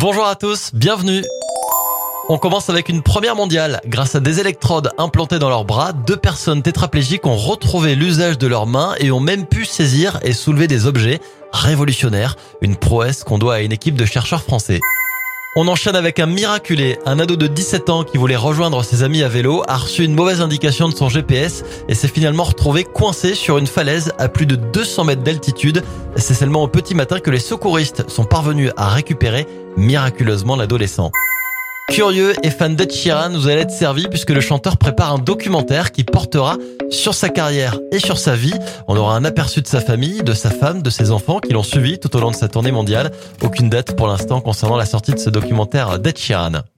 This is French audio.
Bonjour à tous, bienvenue. On commence avec une première mondiale. Grâce à des électrodes implantées dans leurs bras, deux personnes tétraplégiques ont retrouvé l'usage de leurs mains et ont même pu saisir et soulever des objets révolutionnaires, une prouesse qu'on doit à une équipe de chercheurs français. On enchaîne avec un miraculé. Un ado de 17 ans qui voulait rejoindre ses amis à vélo a reçu une mauvaise indication de son GPS et s'est finalement retrouvé coincé sur une falaise à plus de 200 mètres d'altitude. C'est seulement au petit matin que les secouristes sont parvenus à récupérer miraculeusement l'adolescent. Curieux et fan d'Ed Sheeran, vous allez être servi puisque le chanteur prépare un documentaire qui portera sur sa carrière et sur sa vie. On aura un aperçu de sa famille, de sa femme, de ses enfants qui l'ont suivi tout au long de sa tournée mondiale. Aucune date pour l'instant concernant la sortie de ce documentaire d'Ed Sheeran.